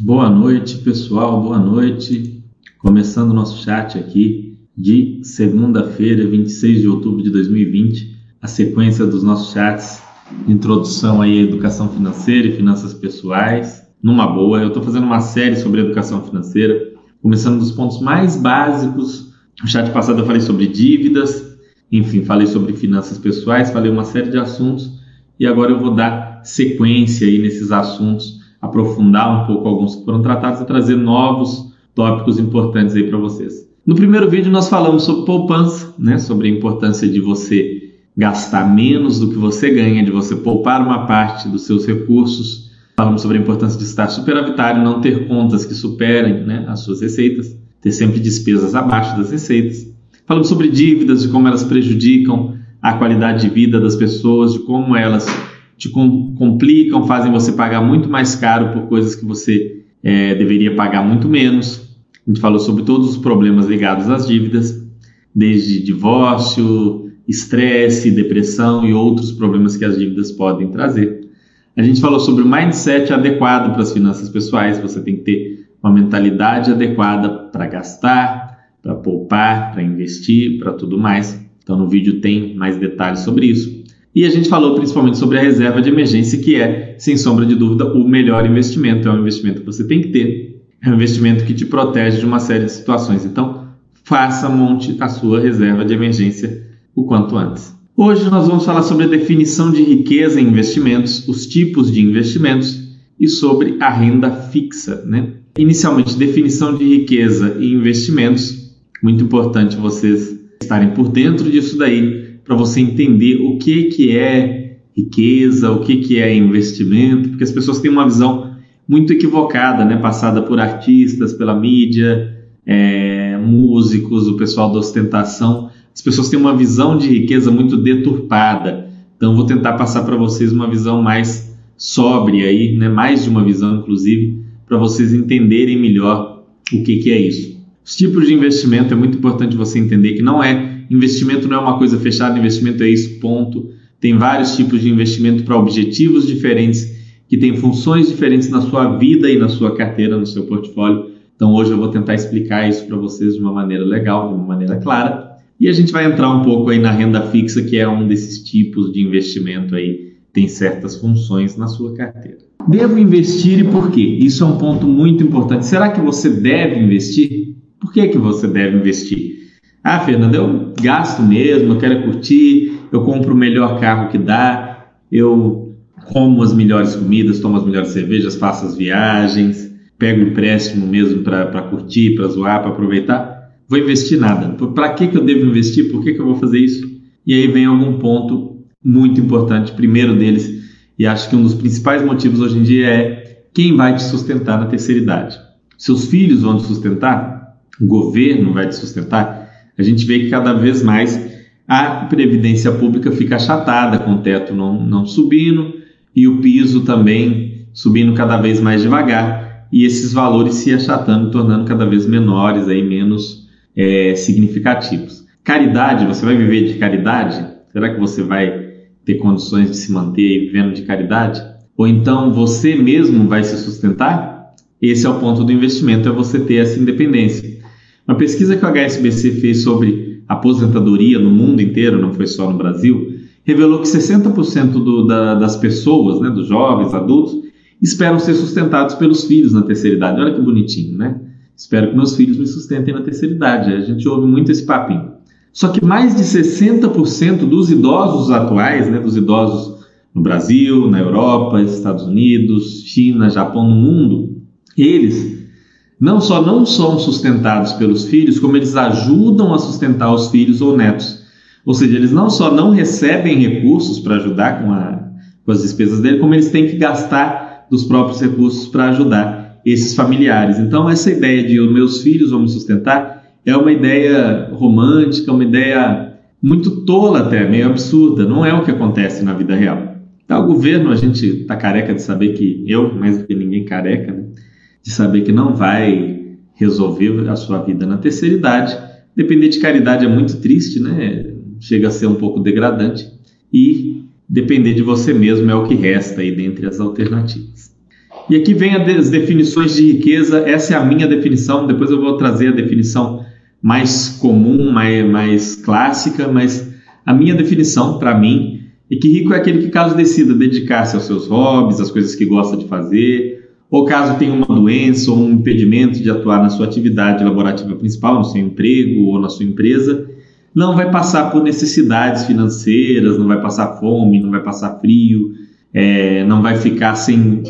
Boa noite, pessoal. Boa noite. Começando o nosso chat aqui de segunda-feira, 26 de outubro de 2020, a sequência dos nossos chats de introdução aí à educação financeira e finanças pessoais. Numa boa, eu estou fazendo uma série sobre educação financeira, começando dos pontos mais básicos. No chat passado eu falei sobre dívidas, enfim, falei sobre finanças pessoais, falei uma série de assuntos e agora eu vou dar sequência aí nesses assuntos aprofundar um pouco alguns que foram tratados e trazer novos tópicos importantes aí para vocês. No primeiro vídeo nós falamos sobre poupança, né, sobre a importância de você gastar menos do que você ganha, de você poupar uma parte dos seus recursos. Falamos sobre a importância de estar superavitário, não ter contas que superem né, as suas receitas, ter sempre despesas abaixo das receitas. Falamos sobre dívidas, de como elas prejudicam a qualidade de vida das pessoas, de como elas te complicam, fazem você pagar muito mais caro por coisas que você é, deveria pagar muito menos. A gente falou sobre todos os problemas ligados às dívidas, desde divórcio, estresse, depressão e outros problemas que as dívidas podem trazer. A gente falou sobre o mindset adequado para as finanças pessoais, você tem que ter uma mentalidade adequada para gastar, para poupar, para investir, para tudo mais. Então no vídeo tem mais detalhes sobre isso. E a gente falou principalmente sobre a reserva de emergência, que é, sem sombra de dúvida, o melhor investimento. É um investimento que você tem que ter, é um investimento que te protege de uma série de situações. Então, faça, monte a sua reserva de emergência o quanto antes. Hoje nós vamos falar sobre a definição de riqueza em investimentos, os tipos de investimentos e sobre a renda fixa. Né? Inicialmente, definição de riqueza e investimentos. Muito importante vocês estarem por dentro disso daí para você entender o que, que é riqueza, o que, que é investimento, porque as pessoas têm uma visão muito equivocada, né? passada por artistas, pela mídia, é, músicos, o pessoal da ostentação. As pessoas têm uma visão de riqueza muito deturpada. Então, vou tentar passar para vocês uma visão mais sóbria, aí, né? mais de uma visão, inclusive, para vocês entenderem melhor o que, que é isso. Os tipos de investimento é muito importante você entender que não é Investimento não é uma coisa fechada, investimento é isso, ponto. Tem vários tipos de investimento para objetivos diferentes, que têm funções diferentes na sua vida e na sua carteira, no seu portfólio. Então hoje eu vou tentar explicar isso para vocês de uma maneira legal, de uma maneira clara. E a gente vai entrar um pouco aí na renda fixa, que é um desses tipos de investimento aí, tem certas funções na sua carteira. Devo investir e por quê? Isso é um ponto muito importante. Será que você deve investir? Por que, que você deve investir? Ah, Fernando, eu gasto mesmo, eu quero curtir, eu compro o melhor carro que dá, eu como as melhores comidas, tomo as melhores cervejas, faço as viagens, pego empréstimo mesmo para curtir, para zoar, para aproveitar. Vou investir nada. Para que, que eu devo investir? Por que, que eu vou fazer isso? E aí vem algum ponto muito importante, primeiro deles, e acho que um dos principais motivos hoje em dia é quem vai te sustentar na terceira idade. Seus filhos vão te sustentar? O governo vai te sustentar? A gente vê que cada vez mais a previdência pública fica achatada, com o teto não, não subindo e o piso também subindo cada vez mais devagar e esses valores se achatando, tornando cada vez menores, aí, menos é, significativos. Caridade, você vai viver de caridade? Será que você vai ter condições de se manter vivendo de caridade? Ou então você mesmo vai se sustentar? Esse é o ponto do investimento, é você ter essa independência. Uma pesquisa que o HSBC fez sobre aposentadoria no mundo inteiro, não foi só no Brasil, revelou que 60% do, da, das pessoas, né, dos jovens, adultos, esperam ser sustentados pelos filhos na terceira idade. Olha que bonitinho, né? Espero que meus filhos me sustentem na terceira idade. A gente ouve muito esse papinho. Só que mais de 60% dos idosos atuais, né, dos idosos no Brasil, na Europa, Estados Unidos, China, Japão, no mundo, eles não só não são sustentados pelos filhos, como eles ajudam a sustentar os filhos ou netos. Ou seja, eles não só não recebem recursos para ajudar com, a, com as despesas dele, como eles têm que gastar dos próprios recursos para ajudar esses familiares. Então, essa ideia de os meus filhos vão me sustentar é uma ideia romântica, uma ideia muito tola até, meio absurda. Não é o que acontece na vida real. Tá, o governo, a gente está careca de saber que eu, mais do que ninguém careca, né? De saber que não vai resolver a sua vida na terceira idade. Depender de caridade é muito triste, né? Chega a ser um pouco degradante. E depender de você mesmo é o que resta aí dentre as alternativas. E aqui vem as definições de riqueza. Essa é a minha definição. Depois eu vou trazer a definição mais comum, mais, mais clássica, mas a minha definição para mim é que rico é aquele que, caso decida dedicar-se aos seus hobbies, às coisas que gosta de fazer, ou caso tenha uma doença ou um impedimento de atuar na sua atividade laborativa principal, no seu emprego ou na sua empresa, não vai passar por necessidades financeiras, não vai passar fome, não vai passar frio, é, não vai ficar sem,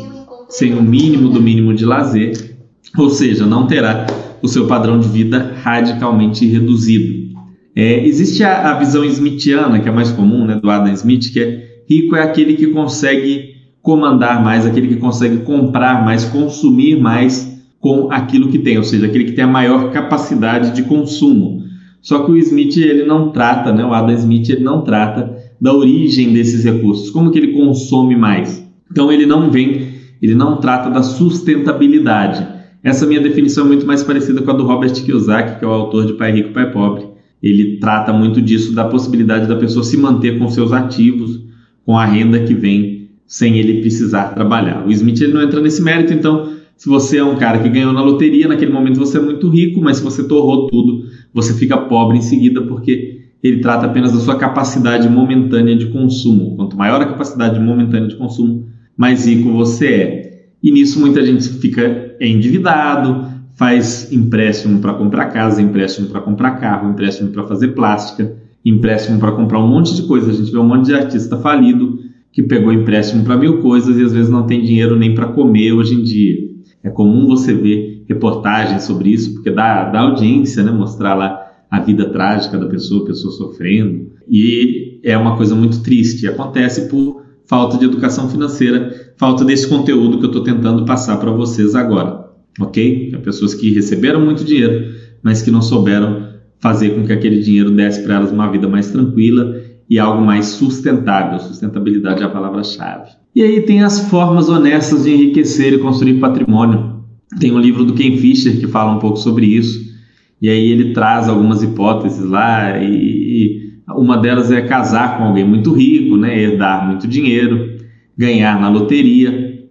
sem o mínimo do mínimo de lazer, ou seja, não terá o seu padrão de vida radicalmente reduzido. É, existe a, a, visão smithiana, que é mais comum, né, do Adam Smith, que é rico é aquele que consegue comandar mais, aquele que consegue comprar mais, consumir mais com aquilo que tem, ou seja, aquele que tem a maior capacidade de consumo. Só que o Smith ele não trata, né, o Adam Smith ele não trata da origem desses recursos, como que ele consome mais. Então ele não vem, ele não trata da sustentabilidade. Essa minha definição é muito mais parecida com a do Robert Kiyosaki, que é o autor de Pai Rico, Pai Pobre. Ele trata muito disso, da possibilidade da pessoa se manter com seus ativos, com a renda que vem sem ele precisar trabalhar. O Smith ele não entra nesse mérito, então se você é um cara que ganhou na loteria, naquele momento você é muito rico, mas se você torrou tudo, você fica pobre em seguida porque ele trata apenas da sua capacidade momentânea de consumo. Quanto maior a capacidade momentânea de consumo, mais rico você é. E nisso muita gente fica endividado, faz empréstimo para comprar casa, empréstimo para comprar carro, empréstimo para fazer plástica, empréstimo para comprar um monte de coisa. A gente vê um monte de artista falido que pegou empréstimo para mil coisas e às vezes não tem dinheiro nem para comer hoje em dia. É comum você ver reportagens sobre isso, porque dá, dá audiência, né? Mostrar lá a vida trágica da pessoa, a pessoa sofrendo. E é uma coisa muito triste. Acontece por falta de educação financeira, falta desse conteúdo que eu estou tentando passar para vocês agora. Ok? É pessoas que receberam muito dinheiro, mas que não souberam fazer com que aquele dinheiro desse para elas uma vida mais tranquila e algo mais sustentável. Sustentabilidade é a palavra-chave. E aí tem as formas honestas de enriquecer e construir patrimônio. Tem um livro do Ken Fisher que fala um pouco sobre isso. E aí ele traz algumas hipóteses lá e, uma delas é casar com alguém muito rico, né, herdar muito dinheiro, ganhar na loteria.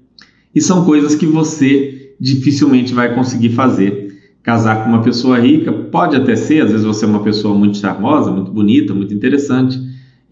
E são coisas que você dificilmente vai conseguir fazer. Casar com uma pessoa rica pode até ser, às vezes você é uma pessoa muito charmosa, muito bonita, muito interessante,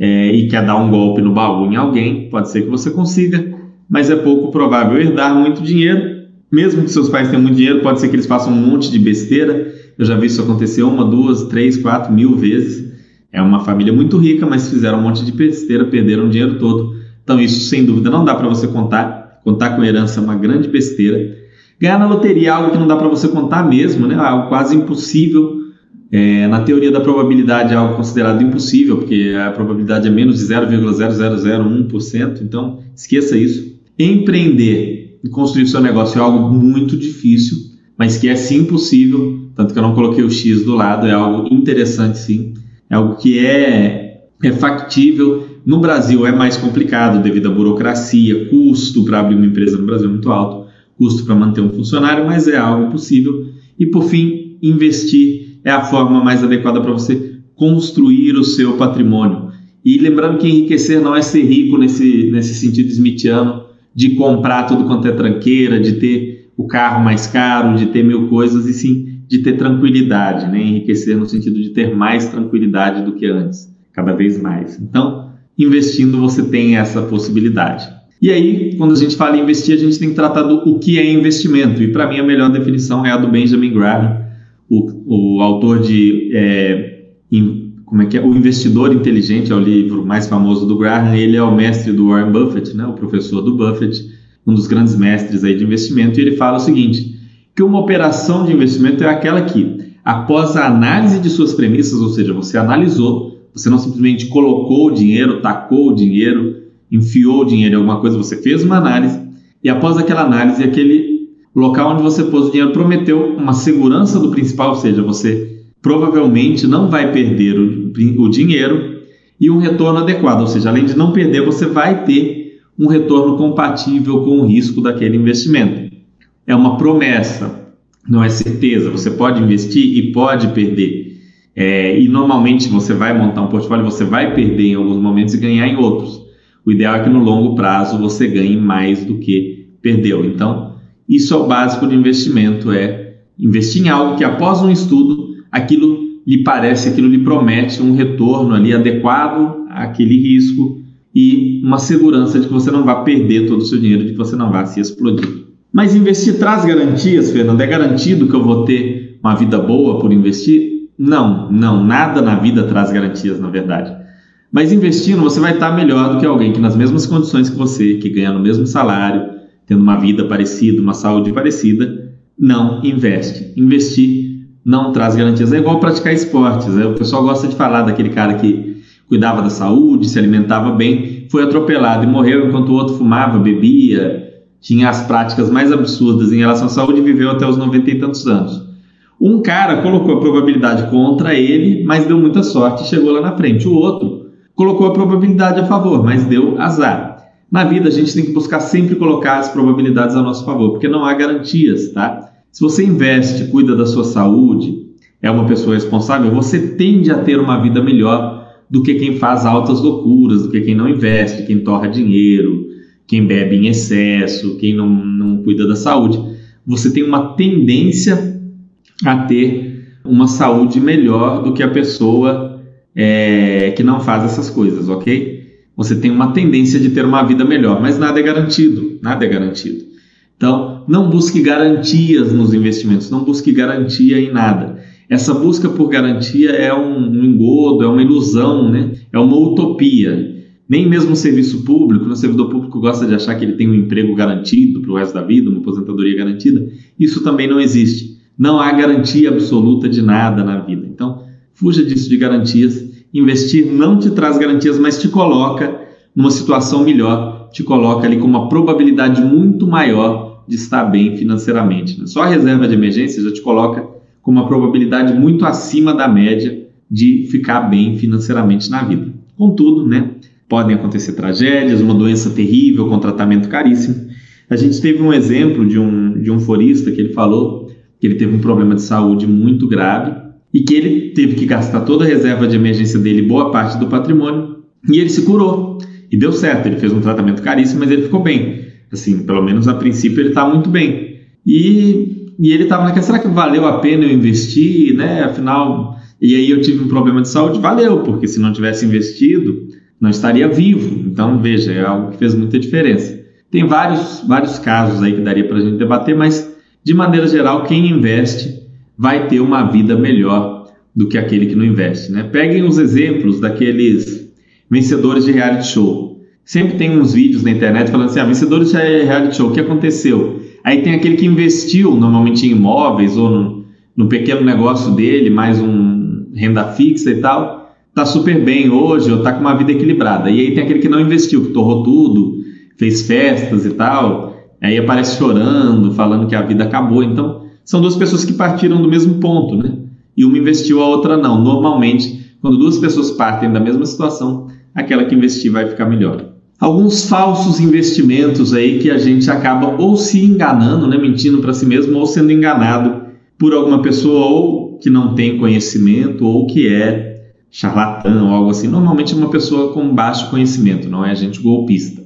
é, e quer dar um golpe no baú em alguém, pode ser que você consiga, mas é pouco provável herdar muito dinheiro. Mesmo que seus pais tenham muito dinheiro, pode ser que eles façam um monte de besteira. Eu já vi isso acontecer uma, duas, três, quatro mil vezes. É uma família muito rica, mas fizeram um monte de besteira, perderam o dinheiro todo. Então, isso sem dúvida não dá para você contar. Contar com herança é uma grande besteira. Ganhar na loteria é algo que não dá para você contar mesmo, né? É algo quase impossível é, na teoria da probabilidade é algo considerado impossível, porque a probabilidade é menos de 0,0001%, então esqueça isso. Empreender e construir seu negócio é algo muito difícil, mas que é sim possível, tanto que eu não coloquei o X do lado, é algo interessante sim, é algo que é, é factível. No Brasil é mais complicado devido à burocracia, custo para abrir uma empresa no Brasil é muito alto, custo para manter um funcionário, mas é algo possível. E por fim, investir é a forma mais adequada para você construir o seu patrimônio. E lembrando que enriquecer não é ser rico nesse, nesse sentido smithiano, de comprar tudo quanto é tranqueira, de ter o carro mais caro, de ter mil coisas, e sim de ter tranquilidade, né? enriquecer no sentido de ter mais tranquilidade do que antes, cada vez mais. Então, investindo você tem essa possibilidade. E aí, quando a gente fala em investir, a gente tem que tratar do o que é investimento. E para mim a melhor definição é a do Benjamin Graham, o, o autor de é, in, como é que é? O Investidor Inteligente é o livro mais famoso do Graham. Ele é o mestre do Warren Buffett, né? O professor do Buffett, um dos grandes mestres aí de investimento. E ele fala o seguinte: que uma operação de investimento é aquela que, após a análise de suas premissas, ou seja, você analisou, você não simplesmente colocou o dinheiro, tacou o dinheiro, enfiou o dinheiro em alguma coisa, você fez uma análise e após aquela análise, aquele local onde você pôs o dinheiro prometeu uma segurança do principal, ou seja, você provavelmente não vai perder o, o dinheiro e um retorno adequado, ou seja, além de não perder, você vai ter um retorno compatível com o risco daquele investimento. É uma promessa, não é certeza. Você pode investir e pode perder. É, e normalmente você vai montar um portfólio, você vai perder em alguns momentos e ganhar em outros. O ideal é que no longo prazo você ganhe mais do que perdeu. Então, isso é o básico de investimento, é investir em algo que após um estudo, aquilo lhe parece, aquilo lhe promete um retorno ali adequado àquele risco e uma segurança de que você não vai perder todo o seu dinheiro, de que você não vai se explodir. Mas investir traz garantias, Fernando? É garantido que eu vou ter uma vida boa por investir? Não, não, nada na vida traz garantias, na verdade. Mas investindo, você vai estar melhor do que alguém que nas mesmas condições que você, que ganha no mesmo salário, tendo uma vida parecida, uma saúde parecida, não investe. Investir não traz garantias. É igual praticar esportes. Né? O pessoal gosta de falar daquele cara que cuidava da saúde, se alimentava bem, foi atropelado e morreu enquanto o outro fumava, bebia, tinha as práticas mais absurdas em relação à saúde e viveu até os 90 e tantos anos. Um cara colocou a probabilidade contra ele, mas deu muita sorte e chegou lá na frente. O outro colocou a probabilidade a favor, mas deu azar. Na vida, a gente tem que buscar sempre colocar as probabilidades a nosso favor, porque não há garantias, tá? Se você investe, cuida da sua saúde, é uma pessoa responsável, você tende a ter uma vida melhor do que quem faz altas loucuras, do que quem não investe, quem torra dinheiro, quem bebe em excesso, quem não, não cuida da saúde. Você tem uma tendência a ter uma saúde melhor do que a pessoa é, que não faz essas coisas, ok? Você tem uma tendência de ter uma vida melhor, mas nada é garantido, nada é garantido. Então, não busque garantias nos investimentos, não busque garantia em nada. Essa busca por garantia é um, engodo, é uma ilusão, né? é uma utopia. Nem mesmo o serviço público, o servidor público gosta de achar que ele tem um emprego garantido para o resto da vida, uma aposentadoria garantida. Isso também não existe. Não há garantia absoluta de nada na vida. Então, Fuja disso de garantias. Investir não te traz garantias, mas te coloca numa situação melhor, te coloca ali com uma probabilidade muito maior de estar bem financeiramente. Né? Só a reserva de emergência já te coloca com uma probabilidade muito acima da média de ficar bem financeiramente na vida. Contudo, né, podem acontecer tragédias, uma doença terrível com tratamento caríssimo. A gente teve um exemplo de um, de um forista que ele falou que ele teve um problema de saúde muito grave e que ele teve que gastar toda a reserva de emergência dele, boa parte do patrimônio, e ele se curou. E deu certo, ele fez um tratamento caríssimo, mas ele ficou bem. Assim, pelo menos a princípio ele está muito bem. E, e ele estava naquela, será que valeu a pena eu investir, né? Afinal, e aí eu tive um problema de saúde? Valeu, porque se não tivesse investido, não estaria vivo. Então, veja, é algo que fez muita diferença. Tem vários, vários casos aí que daria para a gente debater, mas de maneira geral, quem investe vai ter uma vida melhor do que aquele que não investe. Né? Peguem os exemplos daqueles vencedores de reality show. Sempre tem uns vídeos na internet falando assim: ah, vencedores de reality show, o que aconteceu? Aí tem aquele que investiu normalmente em imóveis ou no, no pequeno negócio dele, mais um renda fixa e tal, tá super bem hoje ou tá com uma vida equilibrada. E aí tem aquele que não investiu, que torrou tudo, fez festas e tal, aí aparece chorando, falando que a vida acabou. Então, são duas pessoas que partiram do mesmo ponto, né? E uma investiu, a outra não. Normalmente, quando duas pessoas partem da mesma situação, aquela que investir vai ficar melhor. Alguns falsos investimentos aí que a gente acaba ou se enganando, né, mentindo para si mesmo, ou sendo enganado por alguma pessoa ou que não tem conhecimento ou que é charlatão ou algo assim. Normalmente é uma pessoa com baixo conhecimento, não é gente golpista.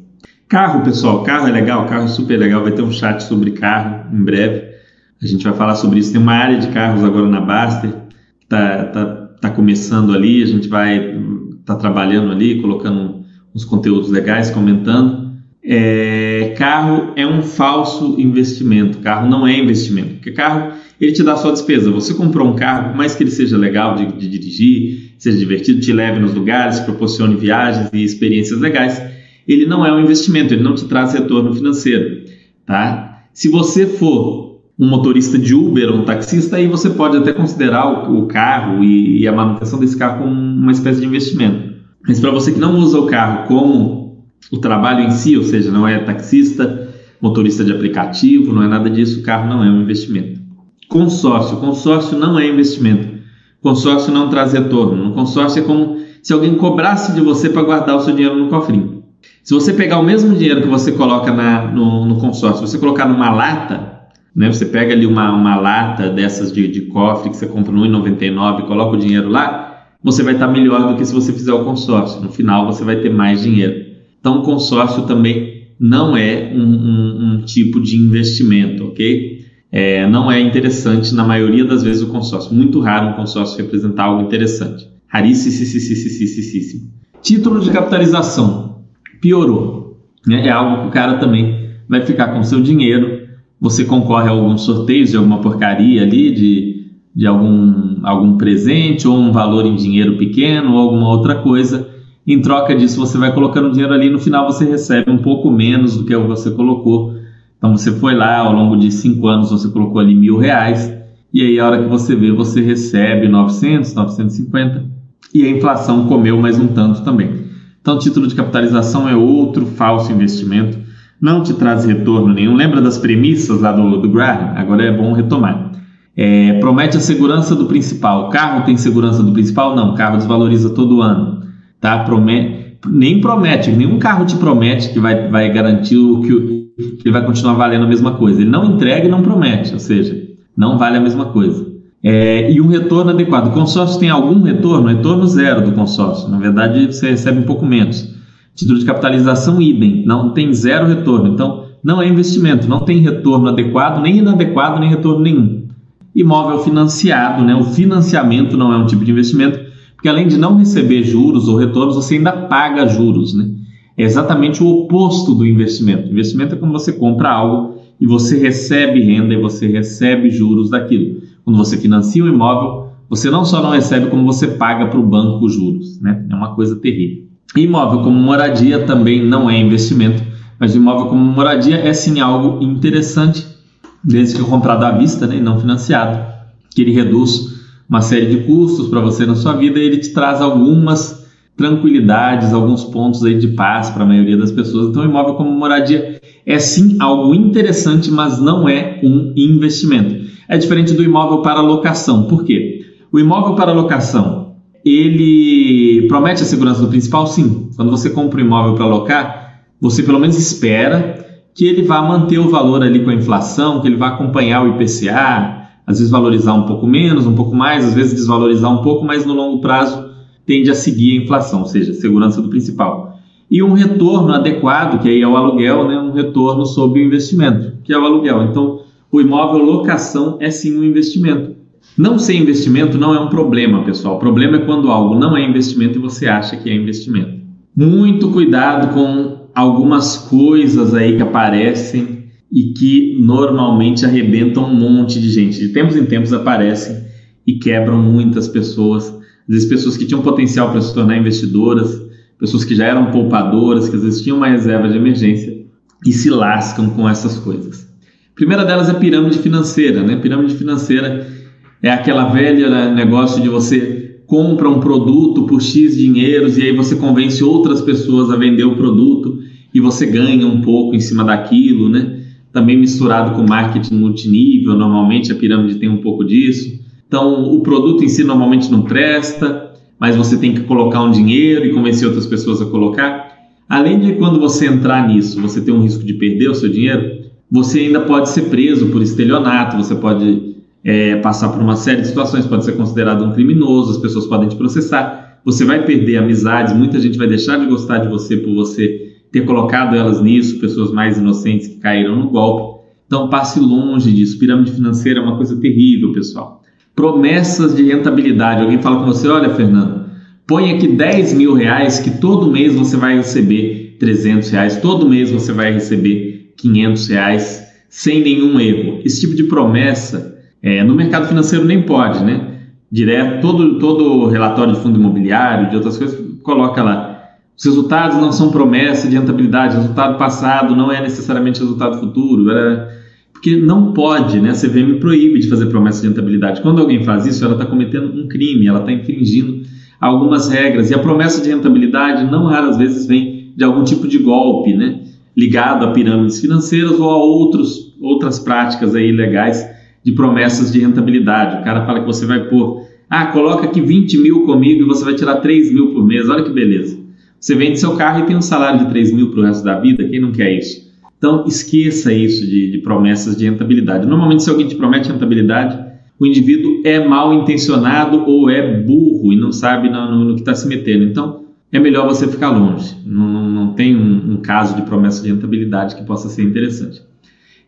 Carro, pessoal, carro é legal, carro é super legal, vai ter um chat sobre carro em breve. A gente vai falar sobre isso. Tem uma área de carros agora na Baster, que está tá, tá começando ali, a gente vai tá trabalhando ali, colocando uns conteúdos legais, comentando. É, carro é um falso investimento, carro não é investimento, porque carro ele te dá só despesa. Você comprou um carro, por mais que ele seja legal de, de dirigir, seja divertido, te leve nos lugares, proporcione viagens e experiências legais, ele não é um investimento, ele não te traz retorno financeiro, tá? Se você for um motorista de Uber um taxista, aí você pode até considerar o, o carro e, e, a manutenção desse carro como uma espécie de investimento. Mas para você que não usa o carro como o trabalho em si, ou seja, não é taxista, motorista de aplicativo, não é nada disso, o carro não é um investimento. Consórcio, consórcio não é investimento. Consórcio não traz retorno. Um consórcio é como se alguém cobrasse de você para guardar o seu dinheiro no cofrinho. Se você pegar o mesmo dinheiro que você coloca na, no, no consórcio, você colocar numa lata, né? Você pega ali uma, uma lata dessas de, de cofre que você compra no 1,99 e coloca o dinheiro lá, você vai estar melhor do que se você fizer o consórcio. No final, você vai ter mais dinheiro. Então, o consórcio também não é um, um, um tipo de investimento, ok? É, não é interessante na maioria das vezes o consórcio. Muito raro um consórcio representar algo interessante. Raríssimo. Título de capitalização. Piorou. É algo que o cara também vai ficar com seu dinheiro. Você concorre a alguns sorteios de alguma porcaria ali, de, de algum, algum presente, ou um valor em dinheiro pequeno, ou alguma outra coisa. Em troca disso, você vai colocando dinheiro ali. No final, você recebe um pouco menos do que você colocou. Então, você foi lá, ao longo de cinco anos, você colocou ali mil reais. E aí, a hora que você vê, você recebe 900, 950 e a inflação comeu mais um tanto também. Então, título de capitalização é outro falso investimento, não te traz retorno nenhum. Lembra das premissas lá do, do Graham? Agora é bom retomar. É, promete a segurança do principal. Carro tem segurança do principal? Não, carro desvaloriza todo ano. Tá? Promete, nem promete, nenhum carro te promete que vai, vai garantir o que, que ele vai continuar valendo a mesma coisa. Ele não entrega e não promete, ou seja, não vale a mesma coisa é, e um retorno adequado. O consórcio tem algum retorno? Retorno zero do consórcio. Na verdade, você recebe um pouco menos. Título de capitalização, idem. Não tem zero retorno. Então, não é investimento. Não tem retorno adequado, nem inadequado, nem retorno nenhum. Imóvel financiado, né? o financiamento não é um tipo de investimento, porque além de não receber juros ou retornos, você ainda paga juros. Né? É exatamente o oposto do investimento. Investimento é quando você compra algo e você recebe renda e você recebe juros daquilo. Quando você financia o imóvel, você não só não recebe, como você paga para o banco os juros. Né? É uma coisa terrível. Imóvel como moradia também não é investimento, mas imóvel como moradia é sim algo interessante, desde que comprado à vista né, e não financiado, que ele reduz uma série de custos para você na sua vida e ele te traz algumas tranquilidades, alguns pontos aí de paz para a maioria das pessoas. Então, imóvel como moradia é sim algo interessante, mas não é um investimento é diferente do imóvel para locação. Por quê? O imóvel para locação, ele promete a segurança do principal? Sim. Quando você compra um imóvel para alocar, você pelo menos espera que ele vá manter o valor ali com a inflação, que ele vá acompanhar o IPCA, às vezes valorizar um pouco menos, um pouco mais, às vezes desvalorizar um pouco, mas no longo prazo tende a seguir a inflação, ou seja, segurança do principal. E um retorno adequado, que aí é o aluguel, né? um retorno sobre o investimento, que é o aluguel. Então, o imóvel locação é sim um investimento. Não ser investimento não é um problema, pessoal. O problema é quando algo não é investimento e você acha que é investimento. Muito cuidado com algumas coisas aí que aparecem e que normalmente arrebentam um monte de gente. De tempos em tempos aparecem e quebram muitas pessoas. Às vezes pessoas que tinham potencial para se tornar investidoras, pessoas que já eram poupadoras, que às vezes tinham uma reserva de emergência e se lascam com essas coisas primeira delas é pirâmide financeira, né? Pirâmide financeira é aquela velha negócio de você compra um produto por X dinheiros e aí você convence outras pessoas a vender o produto e você ganha um pouco em cima daquilo, né? Também misturado com marketing multinível, normalmente a pirâmide tem um pouco disso. Então, o produto em si normalmente não presta, mas você tem que colocar um dinheiro e convencer outras pessoas a colocar. Além de quando você entrar nisso, você ter um risco de perder o seu dinheiro, você ainda pode ser preso por estelionato, você pode é, passar por uma série de situações, pode ser considerado um criminoso, as pessoas podem te processar, você vai perder amizades, muita gente vai deixar de gostar de você por você ter colocado elas nisso, pessoas mais inocentes que caíram no golpe. Então passe longe disso. Pirâmide financeira é uma coisa terrível, pessoal. Promessas de rentabilidade. Alguém fala com você, olha, Fernando, põe aqui 10 mil reais que todo mês você vai receber 300 reais, todo mês você vai receber 500 reais sem nenhum erro. Esse tipo de promessa é, no mercado financeiro nem pode, né? Direto, todo, todo relatório de fundo imobiliário, de outras coisas, coloca lá. Os resultados não são promessa de rentabilidade, resultado passado não é necessariamente resultado futuro. Era... Porque não pode, né? A CVM proíbe de fazer promessa de rentabilidade. Quando alguém faz isso, ela está cometendo um crime, ela está infringindo algumas regras. E a promessa de rentabilidade não raras vezes vem de algum tipo de golpe, né? ligado a pirâmides financeiras ou a outros, outras práticas aí legais de promessas de rentabilidade. O cara fala que você vai pôr, ah, coloca aqui 20 mil comigo e você vai tirar 3 mil por mês, olha que beleza. Você vende seu carro e tem um salário de 3 mil para o resto da vida, quem não quer isso? Então, esqueça isso de, de promessas de rentabilidade. Normalmente, se alguém te promete rentabilidade, o indivíduo é mal intencionado ou é burro e não sabe no, no, no que está se metendo. Então, é melhor você ficar longe. Não, não, não tem um, um, caso de promessa de rentabilidade que possa ser interessante.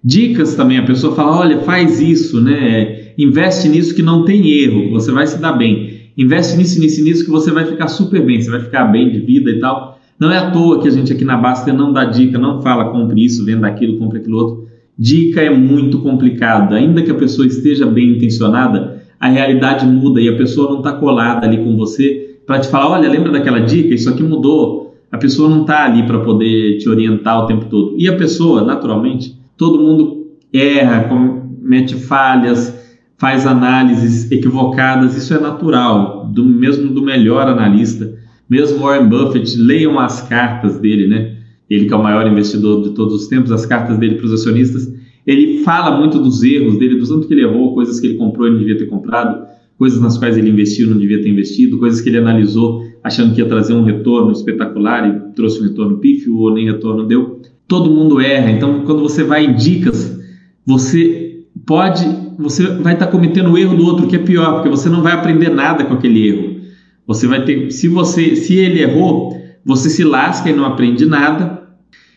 Dicas também, a pessoa fala, olha, faz isso, né? Investe nisso que não tem erro, você vai se dar bem. Investe nisso, nisso, nisso que você vai ficar super bem, você vai ficar bem de vida e tal. Não é à toa que a gente aqui na Basta não dá dica, não fala compre isso, venda aquilo, compre aquilo outro. Dica é muito complicado. Ainda que a pessoa esteja bem intencionada, a realidade muda e a pessoa não está colada ali com você para te falar, olha, lembra daquela dica? Isso aqui mudou. A pessoa não está ali para poder te orientar o tempo todo. E a pessoa, naturalmente, todo mundo erra, comete falhas, faz análises equivocadas. Isso é natural, do mesmo do melhor analista. Mesmo Warren Buffett, leiam as cartas dele, né? Ele que é o maior investidor de todos os tempos, as cartas dele para os acionistas. Ele fala muito dos erros dele, do tanto que ele errou, coisas que ele comprou e não devia ter comprado coisas nas quais ele investiu não devia ter investido, coisas que ele analisou achando que ia trazer um retorno espetacular e trouxe um retorno pífio ou nem retorno deu. Todo mundo erra, então quando você vai em dicas, você pode, você vai estar cometendo o erro do outro que é pior, porque você não vai aprender nada com aquele erro. Você vai ter, se você, se ele errou, você se lasca e não aprende nada.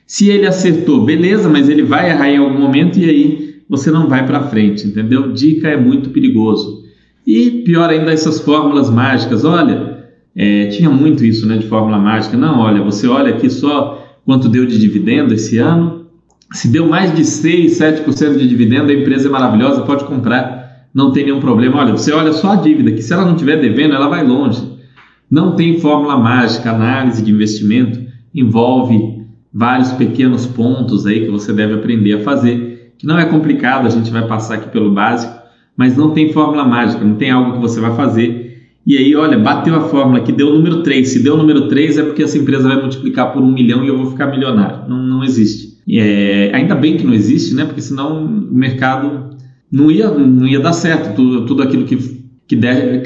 Se ele acertou, beleza, mas ele vai errar em algum momento e aí você não vai para frente, entendeu? Dica é muito perigoso. E pior ainda, essas fórmulas mágicas. Olha, é, tinha muito isso né, de fórmula mágica. Não, olha, você olha aqui só quanto deu de dividendo esse ano. Se deu mais de 6, 7% de dividendo, a empresa é maravilhosa, pode comprar, não tem nenhum problema. Olha, você olha só a dívida, que se ela não estiver devendo, ela vai longe. Não tem fórmula mágica, análise de investimento envolve vários pequenos pontos aí que você deve aprender a fazer, que não é complicado, a gente vai passar aqui pelo básico mas não tem fórmula mágica, não tem algo que você vai fazer. E aí, olha, bateu a fórmula que deu o número 3. Se deu o número 3 é porque essa empresa vai multiplicar por um milhão e eu vou ficar milionário. Não, não existe. É, ainda bem que não existe, né? Porque senão o mercado não ia, não ia dar certo. Tudo, tudo aquilo que, que der,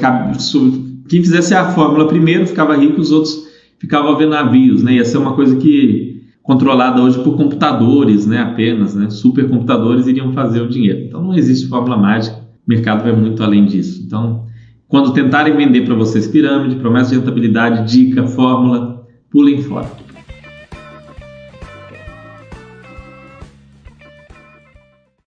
quem fizesse a fórmula primeiro ficava rico, os outros ficavam a ver navios, né? Ia ser uma coisa que controlada hoje por computadores, né? Apenas, né? Supercomputadores iriam fazer o dinheiro. Então não existe fórmula mágica. O mercado vai muito além disso. Então, quando tentarem vender para vocês pirâmide, promessa de rentabilidade, dica, fórmula, pulem fora.